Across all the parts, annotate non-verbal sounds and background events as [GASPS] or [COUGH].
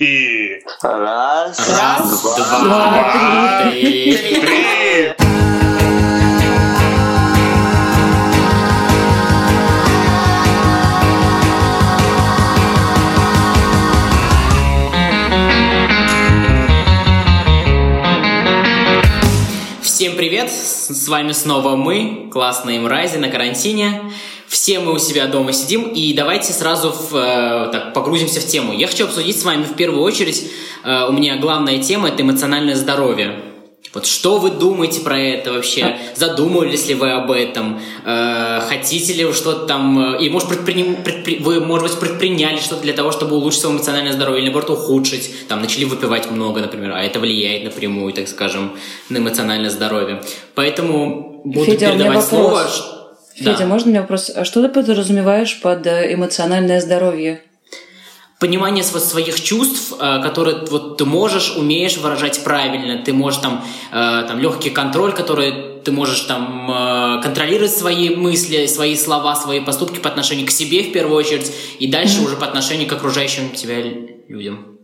И... Раз, Раз, два, два, три. Три! Всем привет! С с вами снова мы, классные мрази на карантине. Все мы у себя дома сидим, и давайте сразу в, э, так, погрузимся в тему. Я хочу обсудить с вами в первую очередь, э, у меня главная тема – это эмоциональное здоровье. Вот что вы думаете про это вообще? Задумывались ли вы об этом? Э, хотите ли вы что-то там... э, И, может, предприним- предпри- вы, может быть, предприняли что-то для того, чтобы улучшить свое эмоциональное здоровье, или, наоборот, ухудшить? Там, начали выпивать много, например, а это влияет напрямую, так скажем, на эмоциональное здоровье. Поэтому буду Федя, передавать вопрос. слово. Ш- Федя, Да. можно мне вопрос? А что ты подразумеваешь под э, эмоциональное здоровье? понимание сво- своих чувств, э, которые вот ты можешь, умеешь выражать правильно, ты можешь там, э, там легкий контроль, который ты можешь там контролировать свои мысли, свои слова, свои поступки по отношению к себе в первую очередь, и дальше уже по отношению к окружающим тебя людям.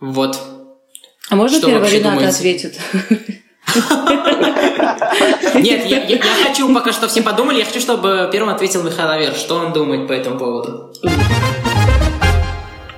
Вот. А можно Что первый ответит? [LAUGHS] Нет, я, я- я хочу пока что все подумали, я хочу, чтобы первым ответил Михаил Авер. Что он думает по этому поводу?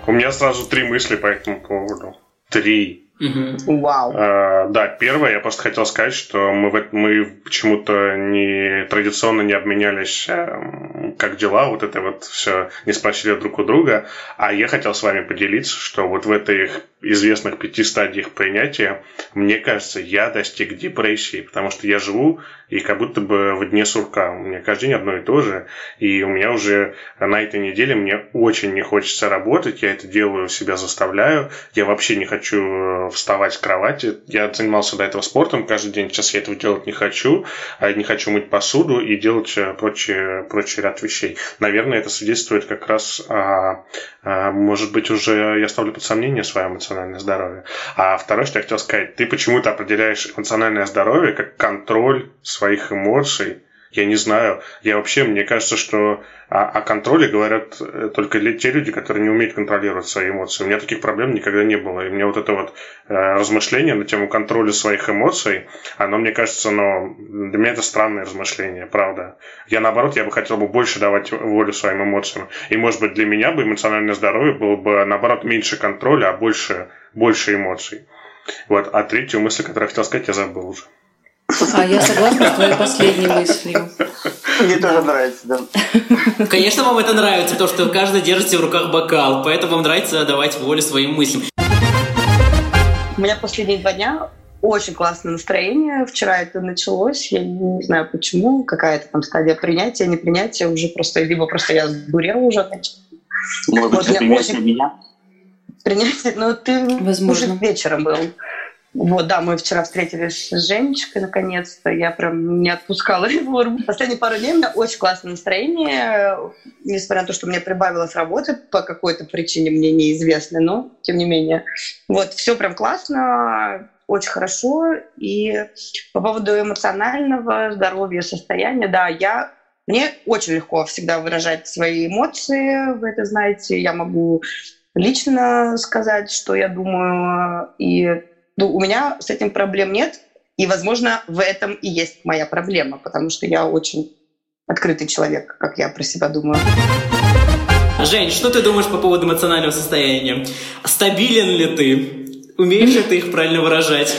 У меня сразу три мысли по этому поводу. Три. Мгм. Вау. Э, да, первое, я просто хотел сказать, что мы, в, эт- мы почему-то не традиционно не обменялись, эм, как дела, вот это вот все не спросили друг у друга, а я хотел с вами поделиться, что вот в этих известных пяти стадиях принятия, мне кажется, я достиг депрессии, потому что я живу и как будто бы в дне сурка. У меня каждый день одно и то же, и у меня уже на этой неделе мне очень не хочется работать, я это делаю, себя заставляю, я вообще не хочу э, вставать с кровати, я занимался до этого спортом каждый день, сейчас я этого делать не хочу, а не хочу мыть посуду и делать э, прочие, прочий ряд вещей. Наверное, это свидетельствует как раз о, а, может быть, уже я ставлю под сомнение свое эмоциональное здоровье. А второе, что я хотел сказать, ты почему-то определяешь эмоциональное здоровье как контроль своих эмоций. Я не знаю. Я вообще, мне кажется, что о, о контроле говорят э, только те люди, которые не умеют контролировать свои эмоции. У меня таких проблем никогда не было. И мне вот это вот э, размышление на тему контроля своих эмоций, оно, мне кажется, но для меня это странное размышление, правда. Я, наоборот, я бы хотел бы больше давать волю своим эмоциям. И, может быть, для меня бы эмоциональное здоровье было бы, наоборот, меньше контроля, а больше, больше эмоций. Вот. А третью мысль, которую я хотел сказать, я забыл уже. А я согласна с твоей последней мыслью. Мне тоже нравится, да. Конечно, вам это нравится, то, что каждый держите в руках бокал, поэтому вам нравится давать волю своим мыслям. У меня последние два дня очень классное настроение. Вчера это началось. Я не знаю почему. Какая-то там стадия принятия, непринятия. Уже просто, либо просто я сдурела уже. Может Вот быть, меня например, очень- меня? Принятие, но ты Возможно. уже вечером был. Вот, да, мы вчера встретились с Женечкой, наконец-то. Я прям не отпускала [LAUGHS] реформу. Последние пару дней у меня очень классное настроение. Несмотря на то, что мне прибавилось работы по какой-то причине, мне неизвестной, но тем не менее. Вот, все прям классно, очень хорошо. И по поводу эмоционального здоровья, состояния, да, я мне очень легко всегда выражать свои эмоции, вы это знаете. Я могу лично сказать, что я думаю, и ну, у меня с этим проблем нет, и, возможно, в этом и есть моя проблема, потому что я очень открытый человек, как я про себя думаю. Жень, что ты думаешь по поводу эмоционального состояния? Стабилен ли ты? Умеешь ли ты их правильно выражать?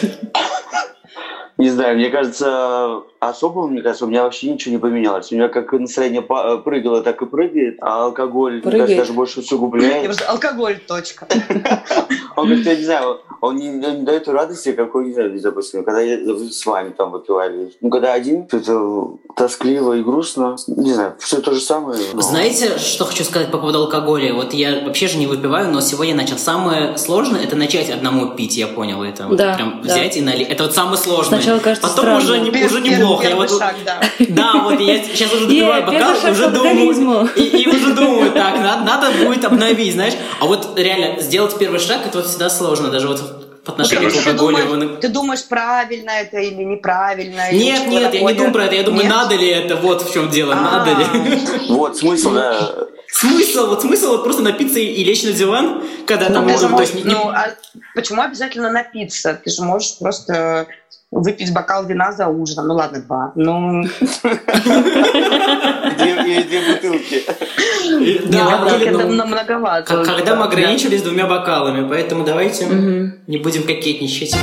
Не знаю, мне кажется, особо, мне кажется, у меня вообще ничего не поменялось. У меня как настроение па- прыгало, так и прыгает, а алкоголь, мне Прыгает. кажется, даже больше усугубляет. алкоголь, точка. [LAUGHS] Он как-то, я не знаю, он не, дает радости, какой, не знаю, допустим, когда я с вами там выпивали. Ну, когда один, то это тоскливо и грустно. Не знаю, все то же самое. но- Знаете, что хочу сказать по поводу алкоголя? Вот я вообще же не выпиваю, но сегодня начал. Самое сложное это начать одному пить, я понял это. Вот Да, прям да. взять и налить. Это вот самое сложное. Сначала кажется Потом странно. уже, не, Пер- уже неплохо. Я Первый вот- шаг, да. [LAUGHS] Да, вот я сейчас уже допиваю бокал, уже к думаю, и, и уже думаю, так, надо, надо будет обновить, знаешь. А вот реально сделать первый шаг, это вот всегда сложно, даже вот по отношению к Ты алкоголю. думаешь, ты думаешь, правильно это или неправильно? или Нет, что нет, я не думаю про это, я думаю, Нет? надо ли это, вот в чем дело, А, надо ли. Вот, смысл, да. Смысл, вот смысл вот просто напиться и лечь на диван, когда там... Ну, ты же есть можешь- не- ну, а почему обязательно напиться? Ты же можешь просто выпить бокал вина за ужином. Ну ладно, два. Ну, Две- Или две бутылки. Да, бутылки ну, это многовато. Когда мы ограничились двумя бокалами, поэтому давайте не будем кокетничать.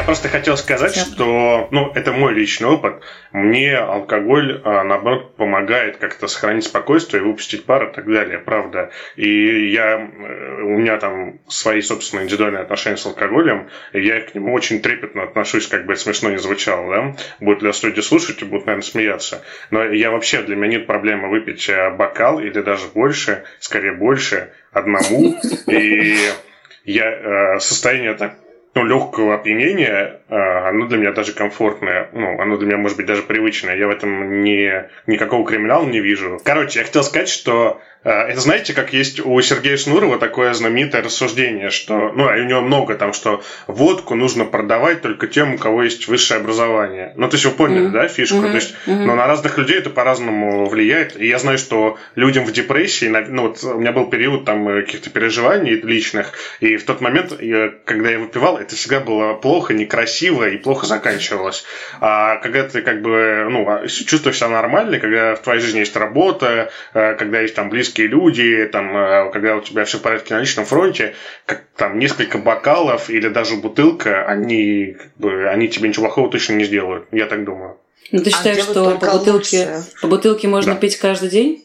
Я просто хотел сказать, что, ну, это мой личный опыт. Мне алкоголь, а, наоборот, помогает как-то сохранить спокойствие, выпустить пар и так далее, правда. И я, э, у меня там свои собственные индивидуальные отношения с алкоголем, и я к нему очень трепетно отношусь, как бы это смешно не звучало, да. Будут ли нас люди слушать и будут, наверное, смеяться. Но я вообще, для меня нет проблемы выпить э, бокал или даже больше, скорее больше, одному. И я э, состояние так ну, легкого опьянения, оно для меня даже комфортное, ну, оно для меня, может быть, даже привычное. Я в этом не, никакого криминала не вижу. Короче, я хотел сказать, что э, это, знаете, как есть у Сергея Шнурова такое знаменитое рассуждение, что, ну, и у него много там, что водку нужно продавать только тем, у кого есть высшее образование. Ну, то есть вы поняли, Мгм. да, фишку? Мгм. То есть, Мгм. но на разных людей это по-разному влияет. И я знаю, что людям в депрессии, ну, вот у меня был период там э, каких-то переживаний личных, и в тот момент, я- когда я выпивал, это всегда было плохо, некрасиво и плохо заканчивалось. А когда ты как бы, ну, а, чувствуешь себя нормально, когда в твоей жизни есть работа, э, когда есть там близкие люди, там, э, когда у тебя все в порядке на личном фронте, как там несколько бокалов или даже бутылка, они, как бы, они тебе ничего плохого точно не сделают. Я так думаю. Ну, ты А считаешь, делают что по бутылке, лучше. по бутылке можно Да. пить каждый день?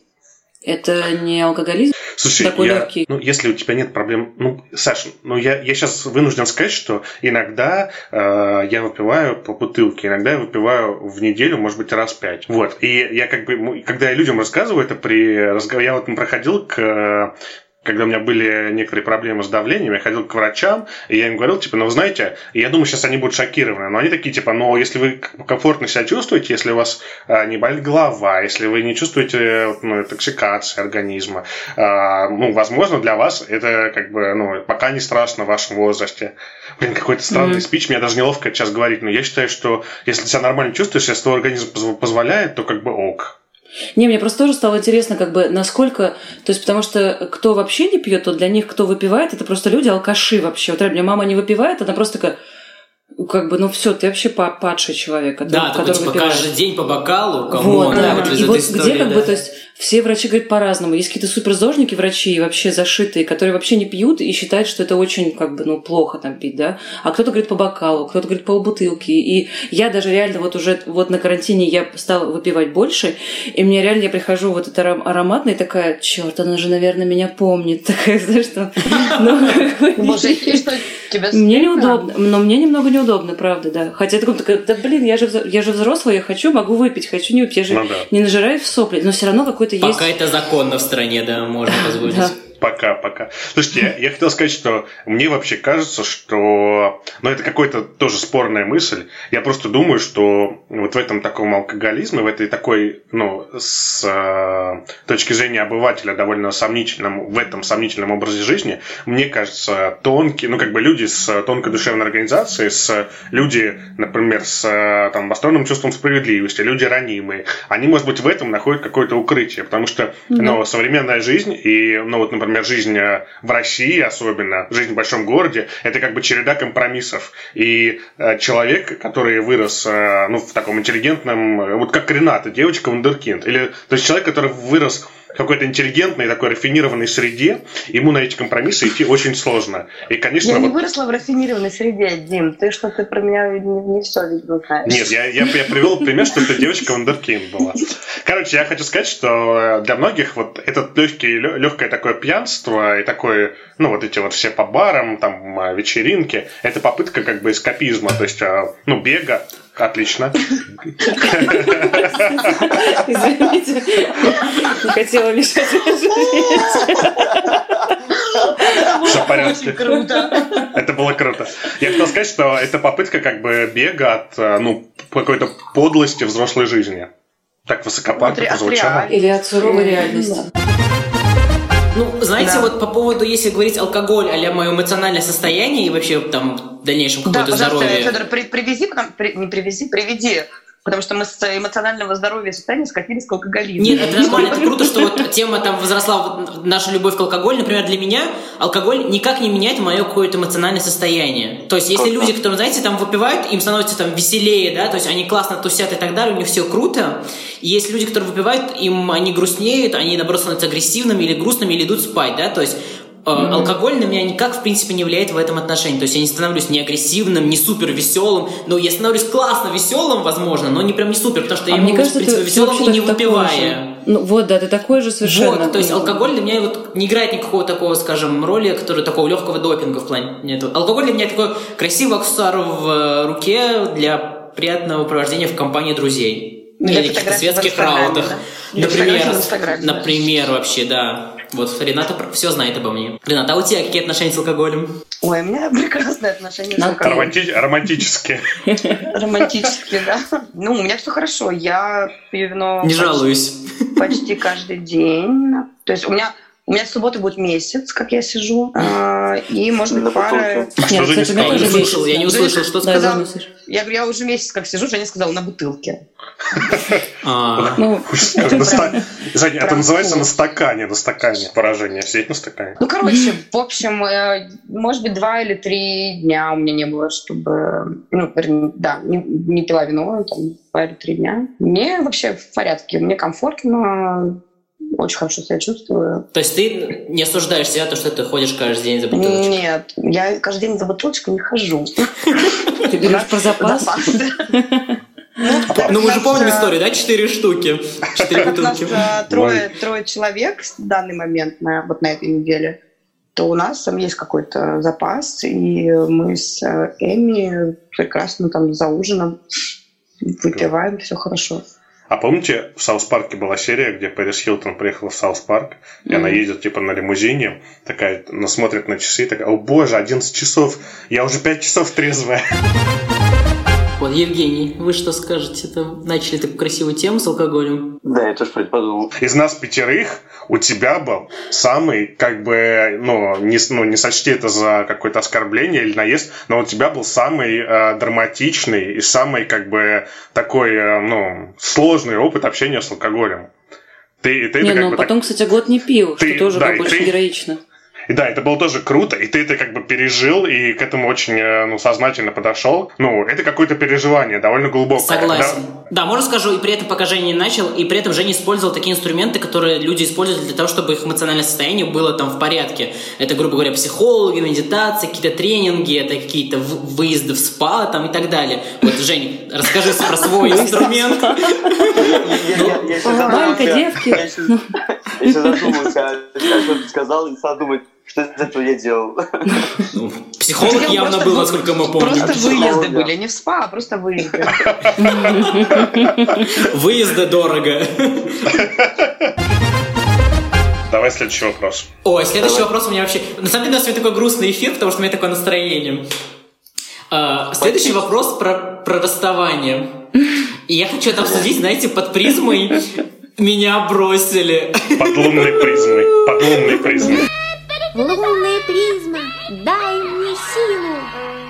Это не алкоголизм? Слушай, Такой я, легкий. ну, если у тебя нет проблем, ну, Саша, ну, я, я сейчас вынужден сказать, что иногда э, я выпиваю по бутылке, иногда я выпиваю в неделю, может быть, раз пять. Вот, и я как бы, когда я людям рассказываю это при разговоре, я вот проходил к когда у меня были некоторые проблемы с давлением, я ходил к врачам, и я им говорил, типа, ну, вы знаете, я думаю, сейчас они будут шокированы, но они такие, типа, ну, если вы комфортно себя чувствуете, если у вас а, не болит голова, если вы не чувствуете ну, токсикации организма, а, ну, возможно, для вас это, как бы, ну, пока не страшно в вашем возрасте. Блин, какой-то странный Мгм. спич, мне даже неловко сейчас говорить, но я считаю, что если ты себя нормально чувствуешь, если твой организм позв- позволяет, то как бы ок. Не, мне просто тоже стало интересно, как бы, насколько... То есть, потому что кто вообще не пьет, то для них, кто выпивает, это просто люди алкаши вообще. Вот реально, у меня мама не выпивает, она просто такая... Как бы, ну все, ты вообще па- падший человек, который, Да, такой, который типа, выпивает. каждый день по бокалу, кому Вот, да, да. вот из и этой вот истории, где как да. бы, то есть все врачи говорят по-разному. Есть какие-то суперзожники врачи, вообще зашитые, которые вообще не пьют и считают, что это очень как бы, ну, плохо там пить, да. А кто-то говорит по бокалу, кто-то говорит полбутылки. И я даже реально вот уже вот на карантине я стала выпивать больше, и мне реально, я прихожу вот это аром- ароматное, и такая, черт, она же, наверное, меня помнит. [LAUGHS] Такая, знаешь, что... ну, [LAUGHS] что, тебе Мне неудобно, но мне немного неудобно, правда, да. Хотя я такой, да блин, я же, я же взрослая, я хочу, могу выпить, хочу не выпить, я же Ну да. не нажираюсь в сопли, но все равно какой-то есть... Пока это законно в стране, да, можно [LAUGHS] позволить. Да. Пока, пока. Слушайте, я, я хотел сказать, что мне вообще кажется, что... Ну, это какая-то тоже спорная мысль. Я просто думаю, что вот в этом таком алкоголизме, в этой такой, ну, с э, точки зрения обывателя довольно сомнительном, в этом сомнительном образе жизни, мне кажется, тонкие, ну, как бы люди с тонкой душевной организацией, с люди, например, с там, восторгенным чувством справедливости, люди ранимые, они, может быть, в этом находят какое-то укрытие, потому что, ну, современная жизнь и, ну, вот, например, жизнь э, в России особенно, жизнь в большом городе, это как бы череда компромиссов. И э, человек, который вырос, э, ну, в таком интеллигентном, вот как Рената, девочка вундеркинд, или, то есть человек, который вырос какой-то интеллигентной, такой рафинированной среде, ему на эти компромиссы идти очень сложно. И, конечно, Я не вот выросла в рафинированной среде, Дим. Ты что, ты про меня не, не все, видимо, знаешь. Нет, я, я, я привел пример, что это девочка Вандеркинд была. Короче, я хочу сказать, что э, для многих вот этот легкий, легкое такое пьянство и такое, ну, вот эти вот все по барам, там, э, вечеринки, это попытка как бы эскапизма, то есть, э, ну, бега, отлично. Извините, не хотела мешать. Все в порядке. Круто. Это было круто. Я хотел сказать, что это попытка как бы бега от, э, ну, какой-то подлости взрослой жизни. Так высокопарно прозвучало. Или от суровой реальности. Ну, знаете, Да. вот по поводу, если говорить алкоголь, а мое эмоциональное состояние и вообще там в дальнейшем Да, какое-то пожалуйста, здоровье. Федор, при- привези, при- не привези, приведи Потому что мы с эмоционального здоровья и состояния скатились к алкоголизму. Нет, это нормально, это круто, что вот тема там возросла, вот наша любовь к алкоголю. Например, для меня алкоголь никак не меняет мое какое-то эмоциональное состояние. То есть, если люди, которые, знаете, там выпивают, им становится там веселее, да, то есть они классно тусят и так далее, у них все круто. И есть люди, которые выпивают, им они грустнеют, они, наоборот, становятся агрессивными или грустными, или идут спать, да, то есть Mm-hmm. Алкоголь на меня никак, в принципе, не влияет в этом отношении. То есть я не становлюсь не агрессивным, не супер веселым. Но я становлюсь классно веселым, возможно, но не прям не супер, потому что а я мне могу кажется, быть, в принципе, веселым и не выпивая. Ну вот, да, ты такой же совершенно. Вот, то есть алкоголь для меня вот не играет никакого такого, скажем, роли, который такого легкого допинга в плане. Нет, алкоголь для меня такой красивый аксессуар в э, руке для приятного провождения в компании друзей. Ну, или каких-то светских раутах. да? Например, например, вообще, да. Вот Рената все знает обо мне. Рената, а у тебя какие отношения с алкоголем? Ой, у меня [LAUGHS] прекрасные отношения с На алкоголем. Романти- романтически. [LAUGHS] Романтические, да. Ну, у меня все хорошо. Я пью вино Не жалуюсь. почти каждый день. То есть у меня у меня в субботу будет месяц, как я сижу, а, и, может быть, пара... бутылке. А что Нет, кстати, у меня Я не услышал, я не услышал, что сказал. Я говорю, я уже месяц как сижу, Женя сказала, на бутылке. А, Ну, Женя, это называется на стакане, на стакане. Поражение. Сидеть на стакане. Ну, короче, в общем, э, может быть, два или три дня у меня не было, чтобы... Ну, вернее, да, не, не пила вино, там, два или три дня. Мне вообще в порядке, мне комфортно, очень хорошо себя чувствую. то есть ты не осуждаешь себя, то, что ты ходишь каждый день за бутылочкой? Нет, я каждый день за бутылочкой не хожу. [LAUGHS] ты берешь про запас. [LAUGHS] Ну, мы же У нас, помним историю, да? Четыре штуки. Четыре как у нас бутылки. э, трое, трое человек в данный момент, на, вот на этой неделе, то у нас там есть какой-то запас, и мы с э, Эми прекрасно там за ужином выпиваем, все хорошо. А помните, в Саус Парке была серия, где Пэрис Хилтон приехала в Саус Парк, и она едет типа на лимузине, такая, она смотрит на часы, такая, о боже, 11 часов, я уже 5 часов трезвая. Вот, Евгений, вы что скажете? Это начали такую красивую тему с алкоголем. Да, я тоже подумал. Из нас пятерых у тебя был самый, как бы, ну, не, ну, не сочти это за какое-то оскорбление или наезд, но у тебя был самый э, драматичный и самый, как бы, такой, э, ну, сложный опыт общения с алкоголем. Ты, ты Не, ну бы так- потом, кстати, год не пил, Ты- что тоже да, как бы очень ты- героично. И да, это было тоже круто, и ты это как бы пережил, и к этому очень э, ну, сознательно подошел. Ну, это какое-то переживание, довольно глубокое. Согласен. Да, можно скажу, и при этом пока Женя не начал, и при этом Женя использовал такие инструменты, которые люди используют для того, чтобы их эмоциональное состояние было там в порядке. Это, грубо говоря, психологи, медитация, какие-то тренинги, это какие-то выезды в спа там и так далее. Вот, Жень, расскажи [LAUGHS] про свой инструмент. [LAUGHS] Задумался- девки. Я щас задумался, что ты сказал, и стал думать, что из этого я делал. Ну, Психолог Я явно был, насколько мы помним. Просто выезды были, не в спа, а просто выезды. Выезды дорого. Давай следующий вопрос. Ой, следующий Давай. вопрос у меня вообще... На самом деле у нас сегодня такой грустный эфир, потому что у меня такое настроение. А, следующий вопрос про, про расставание. И я хочу это обсудить, знаете, под призмой «Меня бросили». Под лунной призмой. Под лунной призмой. Лунная призма, дай мне силу.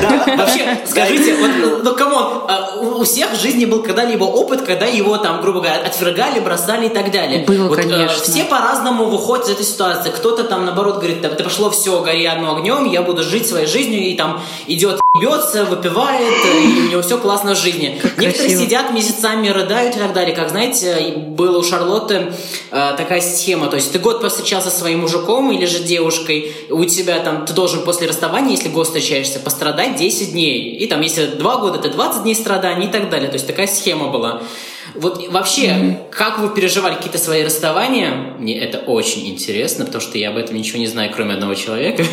Да, вообще, скажите, вот, ну, come on, а, у всех в жизни был когда-либо опыт, когда его там, грубо говоря, отвергали, бросали и так далее. Было, Вот, э, конечно. все по-разному выходят из этой ситуации. Кто-то там, наоборот, говорит, да, да пошло все, гори одно огнем, я буду жить своей жизнью, и там идет, бьется, выпивает, э, и у него все классно в жизни. Некоторые красиво. сидят месяцами, рыдают и так далее. Как, знаете, было у Шарлотты э, такая схема, то есть ты год повстречался со своим мужиком или же девушкой, у тебя там, ты должен после расставания, если год встречаешься, пострадать 10 дней. И там, если 2 года, это 20 дней страданий и так далее. То есть такая схема была. Вот вообще, как вы переживали какие-то свои расставания? Мне это очень интересно, потому что я об этом ничего не знаю, кроме одного человека.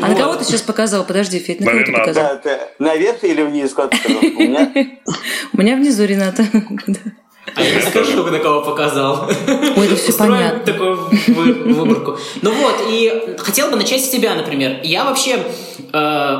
А на кого ты сейчас показал? Подожди, Федь, на кого ты показал? Наверх или вниз? [LAUGHS] У меня внизу Рената. [LAUGHS] А я не скажу, на кого показал. Ой, это все понятно. такую вы- выборку. Ну вот, и хотел бы начать с тебя, например. Я вообще э,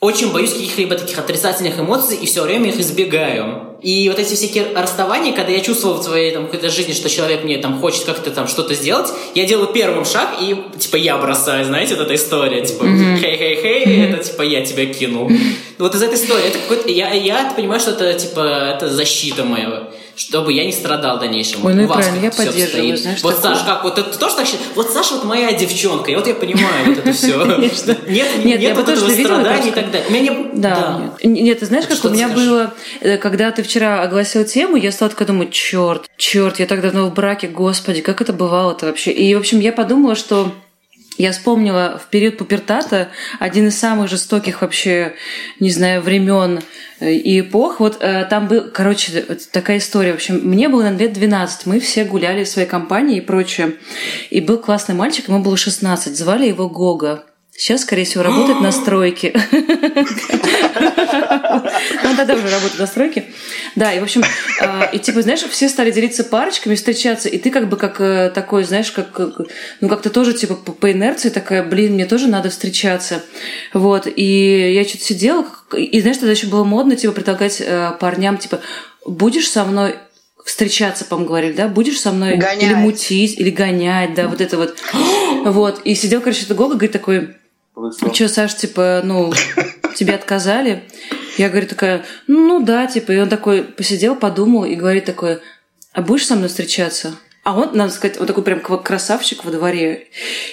очень боюсь каких-либо таких отрицательных эмоций и все время их избегаю. И вот эти всякие расставания, когда я чувствовал в своей там, какой-то жизни, что человек мне там хочет как-то там что-то сделать, я делаю первым шаг, и типа я бросаю, знаете, вот эта история, типа, хей-хей-хей, это типа я тебя кинул. Вот из этой истории, это какой-то, я, я понимаю, что это типа, это защита моя чтобы я не страдал в дальнейшем. Ой, ну У и вас правильно, я поддерживаю, знаешь, Вот такое. Саша, как вот это тоже так считает? Вот Саша вот моя девчонка, и вот я понимаю вот это все. [LAUGHS] Нет, Нет, нет, я бы вот этого видела, страдания и так далее. У меня. Да. Нет. Ты знаешь, как у меня было, э, когда ты вчера огласил тему, я стала такая думать, черт, черт, я так давно в браке, господи, как это бывало-то вообще? И, в общем, я подумала, что я вспомнила в период пубертата один из самых жестоких вообще, не знаю, времен э, и эпох. Вот э, там был, короче, вот такая история. В общем, мне было лет 12. Мы все гуляли в своей компании и прочее. И был классный мальчик, ему было 16. Звали его Гога. Сейчас, скорее всего, работает [GASPS] на стройке. Ну, тогда уже работает на стройке. Да, и, в общем, э, и типа, знаешь, все стали делиться парочками, встречаться, и ты как бы как э, такой, знаешь, как, э, ну, как-то тоже, типа, по, инерции такая, блин, мне тоже надо встречаться. Вот, и я что-то сидела, и, знаешь, тогда еще было модно, типа, предлагать э, парням, типа, будешь со мной встречаться, по-моему, говорили, да, будешь со мной Гонять. или мутить, или гонять, да, вот это вот. [GASPS] Вот, и сидел, короче, это Гога, говорит такой, Вышел. Че, Саш, типа, ну, [LAUGHS] тебе отказали? Я говорю такая, ну да, типа, и он такой посидел, подумал и говорит такой, а будешь со мной встречаться? А он, надо сказать, вот такой прям красавчик во дворе.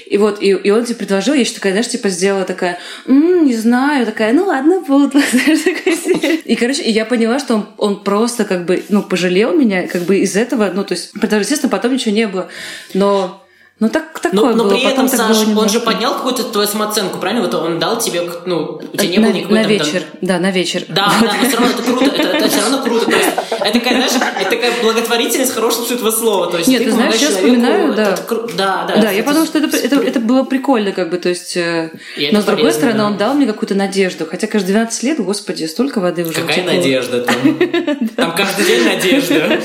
И вот, и, и он тебе предложил, я еще такая, знаешь, типа сделала такая, «М, не знаю, такая, ну ладно, буду. [LAUGHS] И, короче, и я поняла, что он, он просто как бы, ну, пожалел меня, как бы из этого, ну, то есть, потому что, естественно, потом ничего не было. Но, ну, так, такое Но, но было. при этом, Саш, было он же поднял какую-то твою самооценку, правильно? Вот он дал тебе, ну, у тебя не было на, никакой на там- там- вечер, да, на вечер. Да, да, но все равно это круто, это, это все равно круто. То есть, это такая, знаешь, это такая благотворительность в хорошем этого слова. То есть, Нет, ты знаешь, помогаешь сейчас человеку, вспоминаю, да. это кру- да, да. Да, я подумала, что это, это, это было прикольно, как бы, то есть... э, И но, с другой полезно, стороны, да. он дал мне какую-то надежду. Хотя, каждые 12 лет, господи, столько воды уже Какая утекло. надежда там. [LAUGHS] Там каждый день надежда.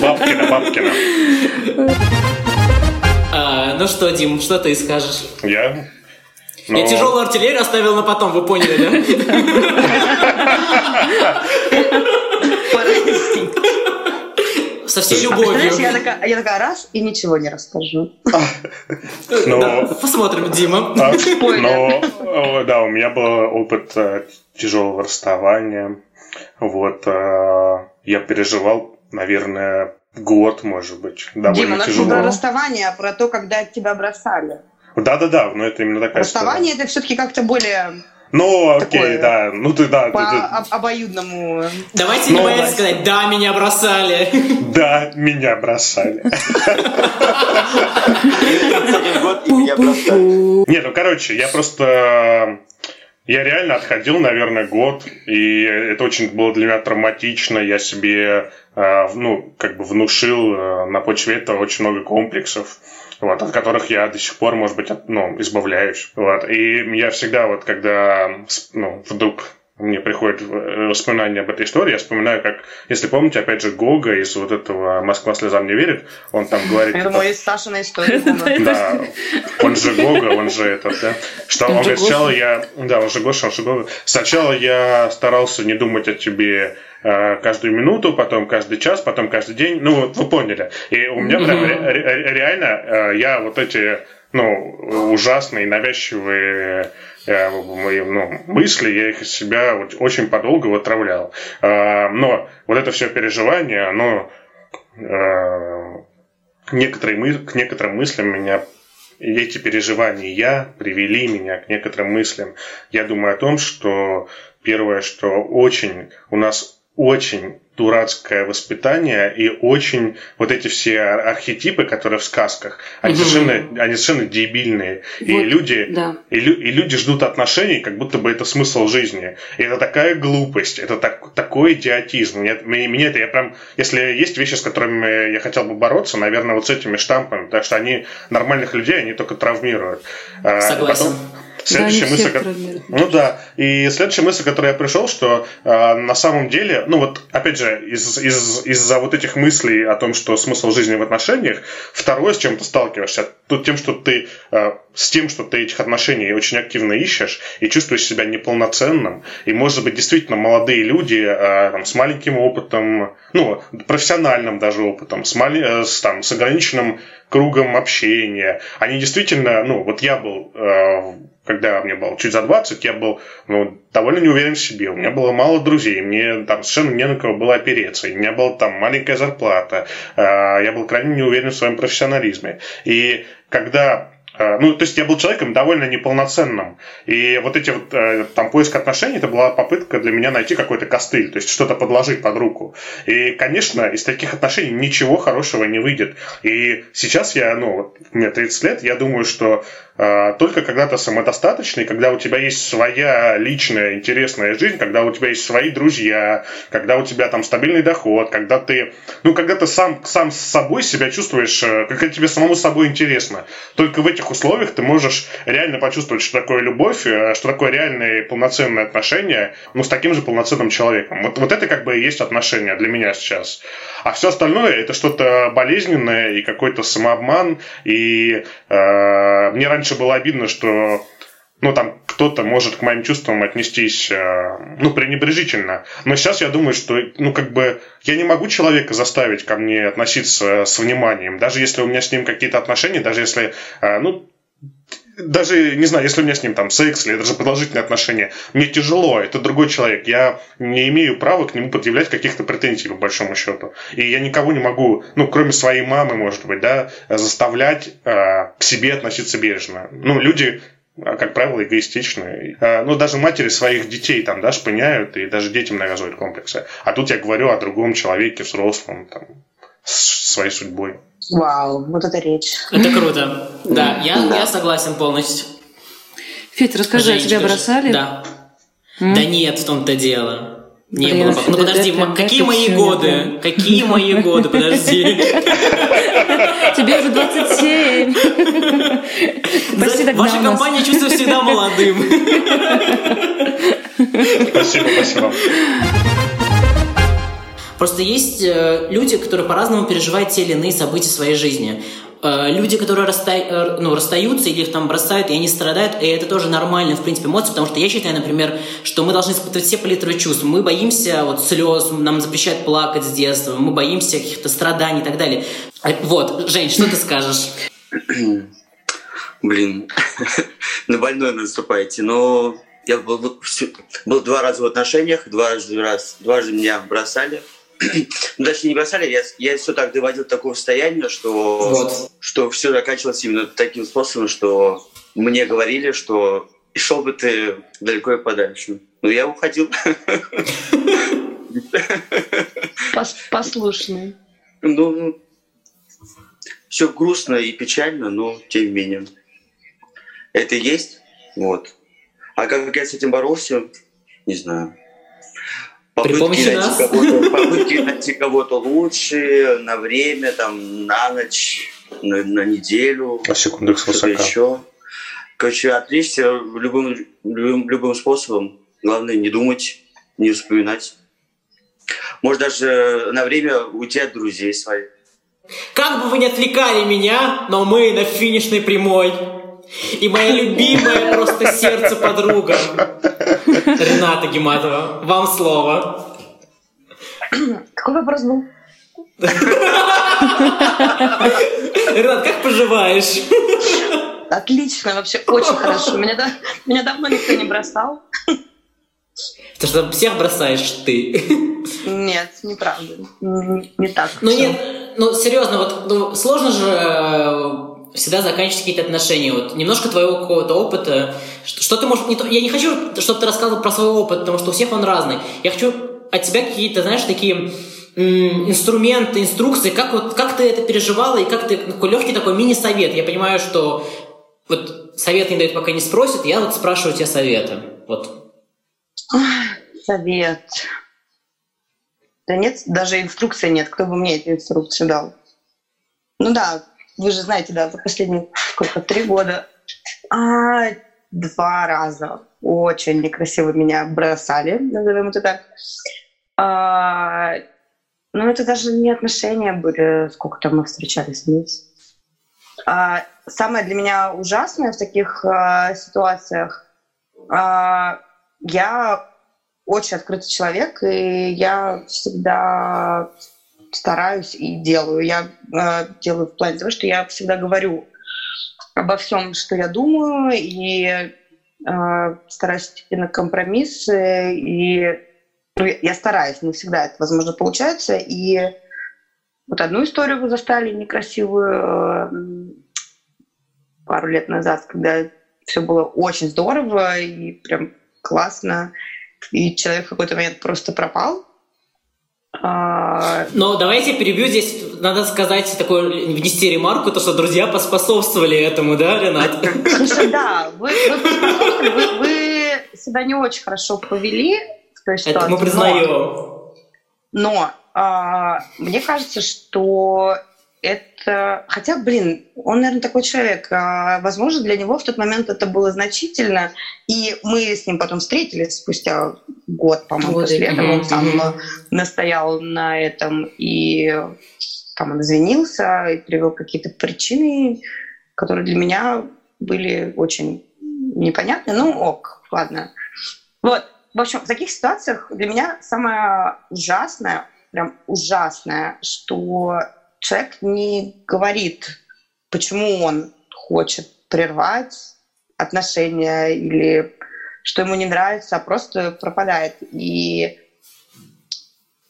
Бабкина, Бабкина. [LAUGHS] А, Ну что, Дим, что ты скажешь? Я? Я Ну, тяжелую артиллерию оставил на потом, вы поняли, да? Со всей А представляешь, я любовью. такая, я такая раз и ничего не расскажу. Ну, Да, Посмотрим, Дима. А. Но, о, да, у меня был опыт э, тяжелого расставания. Вот, э, я переживал, наверное, год, может быть, Дима, довольно нас не тяжело. про расставание, а про то, когда тебя бросали. Да-да-да, но это именно такая Расставание это все-таки как-то более история. Ну, окей, такое, да, ну ты, да, ты- по ты- об- обоюдному. Давайте не Ну, бояться да. сказать, да, меня бросали. [LAUGHS] да, меня бросали. [LAUGHS] Один год, и меня бросали. Не, ну, короче, я просто... Я реально отходил, наверное, год, и это очень было для меня травматично. Я себе, э, ну, как бы внушил э, на почве этого очень много комплексов, вот, от которых я до сих пор, может быть, от- ну, избавляюсь. Вот. И я всегда вот, когда, ну, вдруг мне приходит э, воспоминание об этой истории, я вспоминаю, как, если помните, опять же, Гога из вот этого «Москва слезам не верит», он там говорит... Я типа, думаю, из Сашиной истории. [LAUGHS] да, он же Гога, он же этот, да. Что он, говорит, сначала я, да, он же Гоша, он же Гога. Сначала я старался не думать о тебе э, каждую минуту, потом каждый час, потом каждый день. Ну, вот вы поняли. И у меня прям ре- ре- реально э, я вот эти ну, ужасные, навязчивые мои ну, мысли, я их из себя вот очень подолгу отравлял. Э, Но вот это все переживание, оно э, некоторые мы, к некоторым мыслям меня эти переживания я привели меня к некоторым мыслям. Я думаю о том, что первое, что очень у нас очень дурацкое воспитание и очень вот эти все ар- архетипы, которые в сказках, они, Мгм. совершенно, они совершенно дебильные. И Вот, люди да. и, лю- и люди ждут отношений, как будто бы это смысл жизни. И это такая глупость, это так, такой идиотизм. Мне, мне это, я прям, если есть вещи, с которыми я хотел бы бороться, наверное, вот с этими штампами, потому что они нормальных людей, они только травмируют. А, Согласен. Потом, Следующая да, мысль, ко- ну да, и следующая мысль, к которой я пришел, что э, на самом деле, ну вот, опять же, из, из, из-за вот этих мыслей о том, что смысл жизни в отношениях, второе, с чем ты сталкиваешься, тут тем, что ты э, с тем, что ты этих отношений очень активно ищешь и чувствуешь себя неполноценным, и, может быть, действительно молодые люди э, там, с маленьким опытом, ну, профессиональным даже опытом, с, мали- э, с, там, с ограниченным кругом общения, они действительно, ну, вот я был э, когда мне было чуть за 20, я был ну, довольно не уверен в себе. У меня было мало друзей, мне там совершенно не на кого было опереться. У меня была там маленькая зарплата. Я был крайне не уверен в своем профессионализме. И когда ну, то есть я был человеком довольно неполноценным. И вот эти вот там поиск отношений, это была попытка для меня найти какой-то костыль, то есть что-то подложить под руку. И, конечно, из таких отношений ничего хорошего не выйдет. И сейчас я, ну, мне 30 лет, я думаю, что только когда ты самодостаточный, когда у тебя есть своя личная интересная жизнь, когда у тебя есть свои друзья, когда у тебя там стабильный доход, когда ты, ну, когда ты сам, сам с собой себя чувствуешь, когда тебе самому собой интересно. Только в этих условиях ты можешь реально почувствовать, что такое любовь, что такое реальные полноценные отношения, ну, с таким же полноценным человеком. Вот, вот это как бы и есть отношения для меня сейчас. А все остальное это что-то болезненное и какой-то самообман. И э, мне раньше было обидно, что ну, там кто-то может к моим чувствам отнестись, э, ну, пренебрежительно. Но сейчас я думаю, что, ну, как бы, я не могу человека заставить ко мне относиться с вниманием. Даже если у меня с ним какие-то отношения, даже если, э, ну, даже, не знаю, если у меня с ним там секс или даже продолжительные отношения, мне тяжело, это другой человек, я не имею права к нему предъявлять каких-то претензий, по большому счету. И я никого не могу, ну, кроме своей мамы, может быть, да, заставлять э, к себе относиться бережно. Ну, люди как правило, эгоистичны. Ну, даже матери своих детей там, да, шпыняют, и даже детям навязывают комплексы. А тут я говорю о другом человеке, взрослом, там, с своей судьбой. Вау, вот это речь. Это круто. [LAUGHS] Да, я, я согласен полностью. Федь, расскажи, а тебя бросали? Да. Да нет, в том-то дело. Не Блин, было. Ну да, подожди, да, да, какие мои годы? Какие мои годы? Подожди. [LAUGHS] Тебе уже 27. [LAUGHS] Почти Ваша догнал нас. компания чувствует всегда молодым. Спасибо, спасибо. Просто есть э, люди, которые по-разному переживают те или иные события своей жизни. Э, люди, которые расста- э, ну, расстаются или их там бросают, и они страдают, и это тоже нормально, в принципе, эмоции, потому что я считаю, например, что мы должны испытывать все палитры чувств. Мы боимся вот слез, нам запрещают плакать с детства, мы боимся каких-то страданий и так далее. Вот, Жень, что ты скажешь? Блин, [LAUGHS] на больной наступаете. Но я был, был два раза в отношениях, дважды, раз, дважды меня бросали. [CLEARS THROAT] Ну, точнее, не бросали, я, я все так доводил до такого состояния, что, Вот. что все заканчивалось именно таким способом, что мне говорили, что и шел бы ты далеко и подальше. Ну, я уходил. Пос- послушный. Ну, все грустно и печально, но тем не менее. Это есть, вот. А как я с этим боролся, не знаю. При помощи найти нас? кого-то, [LAUGHS] попытки найти кого-то лучше, на время, там, на ночь, на, на неделю, А секунду высока. еще. Короче, отличься любым, любым, любым способом. Главное, не думать, не вспоминать. Может, даже на время уйти от друзей своих. Как бы вы ни отвлекали меня, но мы на финишной прямой. И моя любимая просто сердце подруга. Рената Гематова, вам слово. Какой вопрос был? Ренат, как поживаешь? Отлично, вообще очень хорошо. Меня, да- меня давно никто не бросал. Ты что, всех бросаешь ты? Нет, неправда. Не, не так. Ну нет, ну серьезно, вот ну, сложно же э, всегда заканчивать какие-то отношения. Вот немножко твоего какого-то опыта. Что, что ты можешь... Не то, я не хочу, чтобы ты рассказывал про свой опыт, потому что у всех он разный. Я хочу от тебя какие-то, знаешь, такие инструменты, инструкции, как, вот, как ты это переживала, и как ты... ну, Такой легкий такой мини-совет. Я понимаю, что вот совет не дают, пока не спросят, я вот спрашиваю тебя совета. Вот. Совет. Да нет, даже инструкции нет. Кто бы мне эти инструкции дал? Ну да, вы же знаете, да, за последние сколько, три года. А, два раза очень некрасиво меня бросали, назовем это так. А, ну, это даже не отношения были, сколько там мы встречались вместе. А, самое для меня ужасное в таких а, ситуациях, а, я очень открытый человек, и я всегда стараюсь и делаю. Я э, делаю в плане того, что я всегда говорю обо всем, что я думаю, и э, стараюсь идти на компромиссы, и ну, я стараюсь, не всегда это, возможно, получается, и вот одну историю вы застали некрасивую э, пару лет назад, когда все было очень здорово и прям классно, и человек в какой-то момент просто пропал. Но давайте перебью здесь, надо сказать, такое, внести ремарку, то, что друзья поспособствовали этому, да, Ренат? Слушай, да, вы, вы, вы, вы себя не очень хорошо повели в той ситуации. Это мы признаем. Но, но а, мне кажется, что это... Хотя, блин, он, наверное, такой человек. А, возможно, для него в тот момент это было значительно. И мы с ним потом встретились спустя год, по-моему, вот после этого. Он сам настоял на этом. И там он извинился и привел какие-то причины, которые для меня были очень непонятны. Ну, ок, ладно. Вот, в общем, в таких ситуациях для меня самое ужасное, прям ужасное, что человек не говорит, почему он хочет прервать отношения или что ему не нравится, а просто пропадает. И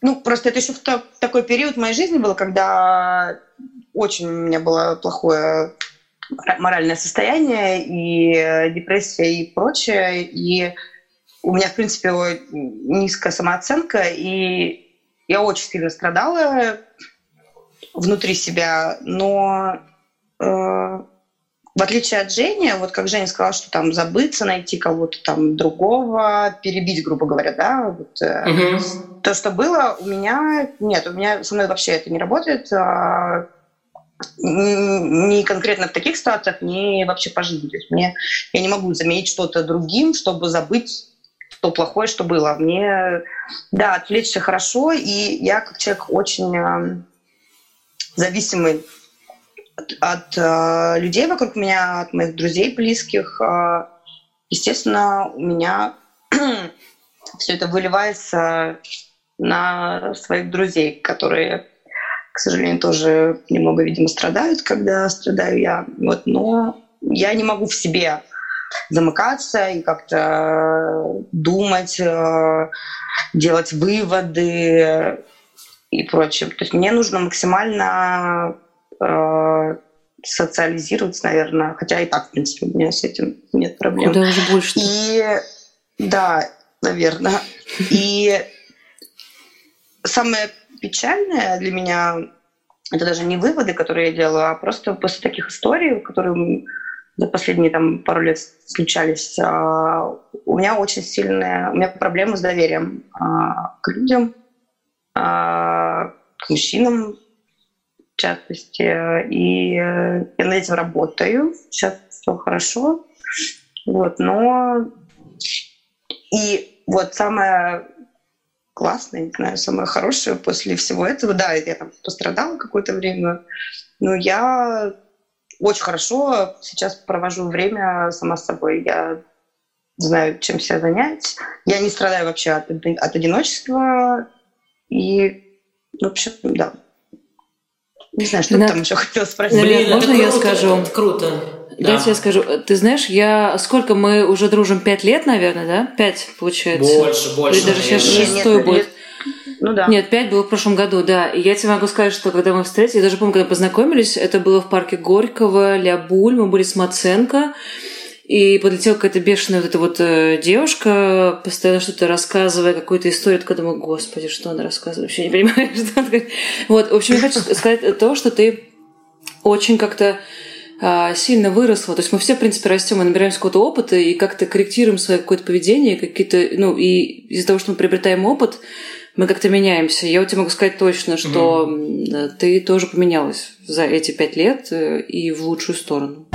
ну, просто это еще в то, такой период моей жизни было, когда очень у меня было плохое моральное состояние и депрессия и прочее. И у меня, в принципе, низкая самооценка, и я очень сильно страдала внутри себя, но э, в отличие от Жени, вот как Женя сказала, что там забыться, найти кого-то там другого, перебить, грубо говоря, да, вот, э, угу. то, что было, у меня нет, у меня со мной вообще это не работает, э, ни конкретно в таких ситуациях, ни вообще по жизни. То есть мне, я не могу заменить что-то другим, чтобы забыть то плохое, что было. Мне, да, отвлечься хорошо, и я как человек очень зависимый от, от э, людей вокруг меня, от моих друзей близких. Э, естественно, у меня [CLEARS THROAT] все это выливается на своих друзей, которые, к сожалению, тоже немного, видимо, страдают, когда страдаю я. Вот, но я не могу в себе замыкаться и как-то думать, э, делать выводы и прочее. То есть мне нужно максимально э, социализироваться, наверное, хотя и так, в принципе, у меня с этим нет проблем. Куда уже больше? И да, наверное. И самое печальное для меня это даже не выводы, которые я делаю, а просто после таких историй, которые за последние там пару лет случались, а, у меня очень сильная, у меня проблемы с доверием а, к людям, к мужчинам, в частности. И я над этим работаю. Сейчас все хорошо. Вот, но и вот самое классное, не знаю, самое хорошее после всего этого, да, я там пострадала какое-то время, но я очень хорошо сейчас провожу время сама с собой. Я знаю, чем себя занять. Я не страдаю вообще от, от одиночества. И, в общем, да. Не знаю, что да. ты там еще хотела спросить. Блин, можно круто, я скажу? Это круто. Да. я скажу. Ты знаешь, я... Сколько мы уже дружим? Пять лет, наверное, да? Пять, получается. Больше, больше. Или даже сейчас шестой будет. Ну да. Нет, пять было в прошлом году, да. И я тебе могу сказать, что когда мы встретились, я даже помню, когда познакомились, это было в парке Горького, Лябуль, мы были с Маценко. И подлетела какая-то бешеная вот эта вот э, девушка, постоянно что-то рассказывая, какую-то историю. Я думаю, господи, что она рассказывает? Вообще не понимаю, [LAUGHS] что она говорит. Вот, в общем, я хочу [LAUGHS] сказать то, что ты очень как-то а, сильно выросла. То есть мы все, в принципе, растем, мы набираемся какого-то опыта и как-то корректируем свое какое-то поведение, какие-то, ну, и из-за того, что мы приобретаем опыт, мы как-то меняемся. Я у тебя могу сказать точно, что угу. ты тоже поменялась за эти пять лет э, и в лучшую сторону.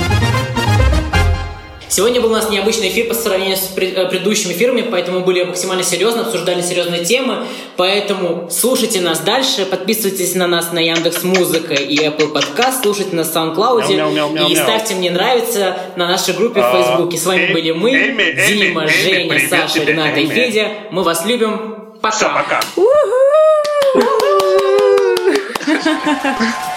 Сегодня был у нас необычный эфир по сравнению с э, предыдущими эфирами, поэтому мы были максимально серьезно, обсуждали серьезные темы. Поэтому слушайте нас дальше, подписывайтесь на нас на Яндекс Музыка и Apple Podcast, слушайте нас в SoundCloud Мяу, мяу, мяу, и ставьте мне нравится на нашей группе в А, Фейсбуке. С вами были мы, Дима, Женя, Саша, Рената и. Федя. Мы вас любим. Пока. Все, пока. [LAUGHS] [LAUGHS] [LAUGHS]